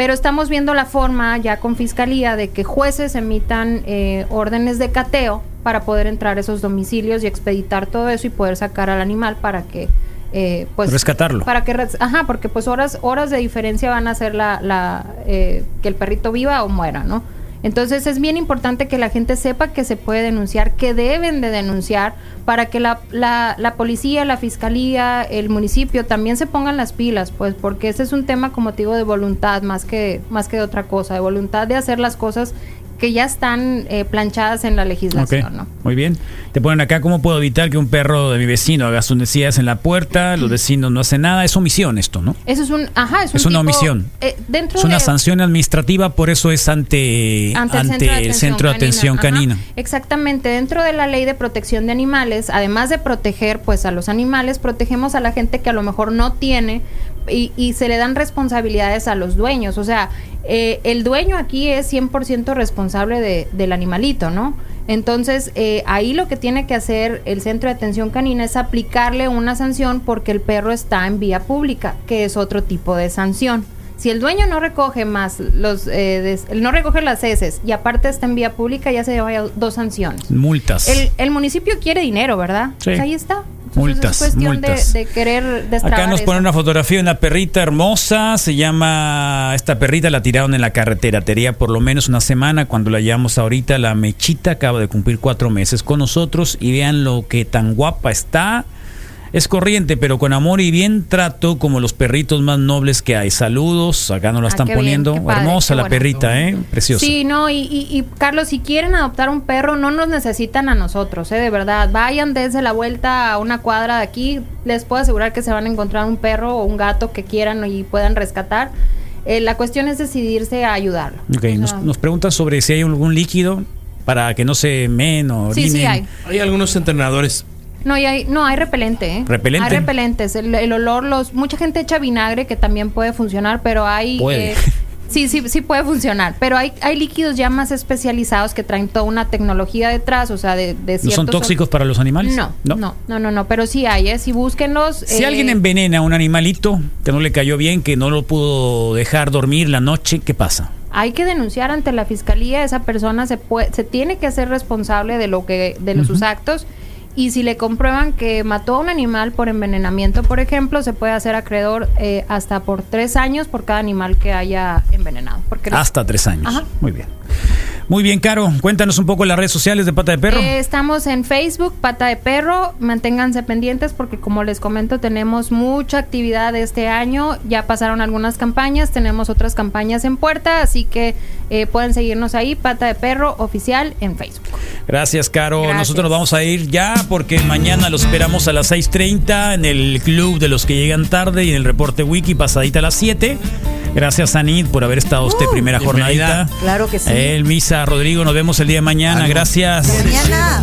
Pero estamos viendo la forma ya con fiscalía de que jueces emitan eh, órdenes de cateo para poder entrar a esos domicilios y expeditar todo eso y poder sacar al animal para que eh, pues Rescatarlo. para que ajá porque pues horas horas de diferencia van a hacer la, la eh, que el perrito viva o muera no entonces es bien importante que la gente sepa que se puede denunciar, que deben de denunciar para que la, la, la policía, la fiscalía, el municipio también se pongan las pilas, pues porque ese es un tema como te digo de voluntad más que, más que de otra cosa, de voluntad de hacer las cosas que ya están eh, planchadas en la legislación, ¿no? Muy bien. Te ponen acá cómo puedo evitar que un perro de mi vecino haga sus necesidades en la puerta, los vecinos no hacen nada. Es omisión esto, ¿no? Eso es un, ajá, es, un Es una tipo- omisión. eh, dentro Es una de- sanción administrativa, por eso es ante, ante, el centro de atención Ajá, canina. Exactamente, dentro de la ley de protección de animales, además de proteger pues a los animales, protegemos a la gente que a lo mejor no tiene y, y se le dan responsabilidades a los dueños. O sea, eh, el dueño aquí es 100% responsable de- del animalito, ¿no? Entonces, eh, ahí lo que tiene que hacer el centro de atención canina es aplicarle una sanción porque el perro está en vía pública, que es otro tipo de sanción. Si el dueño no recoge más los, eh, des- no recoge las heces y aparte está en vía pública, ya se lleva dos sanciones. Multas. El, el municipio quiere dinero, ¿verdad? Sí. Pues ahí está. Entonces, Multas, es cuestión de- multas. De, querer destrabar Acá nos ponen una fotografía de una perrita hermosa, se llama, esta perrita la tiraron en la carretera, tenía por lo menos una semana, cuando la llevamos ahorita, la mechita acaba de cumplir cuatro meses con nosotros y vean lo que tan guapa está. Es corriente, pero con amor y bien trato como los perritos más nobles que hay. Saludos, acá nos la Ah, están bien, poniendo. padre, Hermosa la bueno. perrita, ¿eh? Preciosa. Sí, no, y, y- y, Carlos, si quieren adoptar un perro, no nos necesitan a nosotros, ¿eh? De verdad. Vayan, dense la vuelta a una cuadra de aquí. Les puedo asegurar que se van a encontrar un perro o un gato que quieran y puedan rescatar. Eh, la cuestión es decidirse a ayudarlo. Ok, O nos, sea, nos preguntan sobre si hay algún líquido para que no se men o Sí, sí hay. Hay algunos entrenadores. No, y hay, no, hay repelente, ¿eh? ¿Repelente? Hay repelentes. El, el olor, los, mucha gente echa vinagre que también puede funcionar, pero hay... Puede. eh, Sí, sí, sí puede funcionar, pero hay, hay líquidos ya más especializados que traen toda una tecnología detrás, o sea, de, de ¿No son tóxicos para los animales? No, no, no, no, no, pero sí hay, ¿eh? Si búsquenlos. Si eh, alguien envenena a un animalito que no le cayó bien, que no lo pudo dejar dormir la noche, ¿qué pasa? hay que denunciar ante la fiscalía, esa persona se puede, se tiene que hacer responsable de lo que, de los- sus actos. Y si le comprueban que mató a un animal por envenenamiento, por ejemplo, se puede hacer acreedor eh, hasta por tres años por cada animal que haya envenenado. Porque Hasta tres años. Ajá. Muy bien. Muy bien, Caro. Cuéntanos un poco las redes sociales de Pata de Perro. Eh, estamos en Facebook, Pata de Perro. Manténganse pendientes porque, como les comento, tenemos mucha actividad este año. Ya pasaron algunas campañas, tenemos otras campañas en puerta, así que eh, pueden seguirnos ahí, Pata de Perro Oficial en Facebook. Gracias, Caro. Gracias. Nosotros nos vamos a ir ya porque mañana los esperamos a las 6.30 en el club de los que llegan tarde y en el reporte wiki pasadita a las 7. Gracias, Anit, por haber estado usted primera bienvenida. jornadita. Uh, Claro que sí. El Misa, Rodrigo, nos vemos el día de mañana. Gracias. Mañana.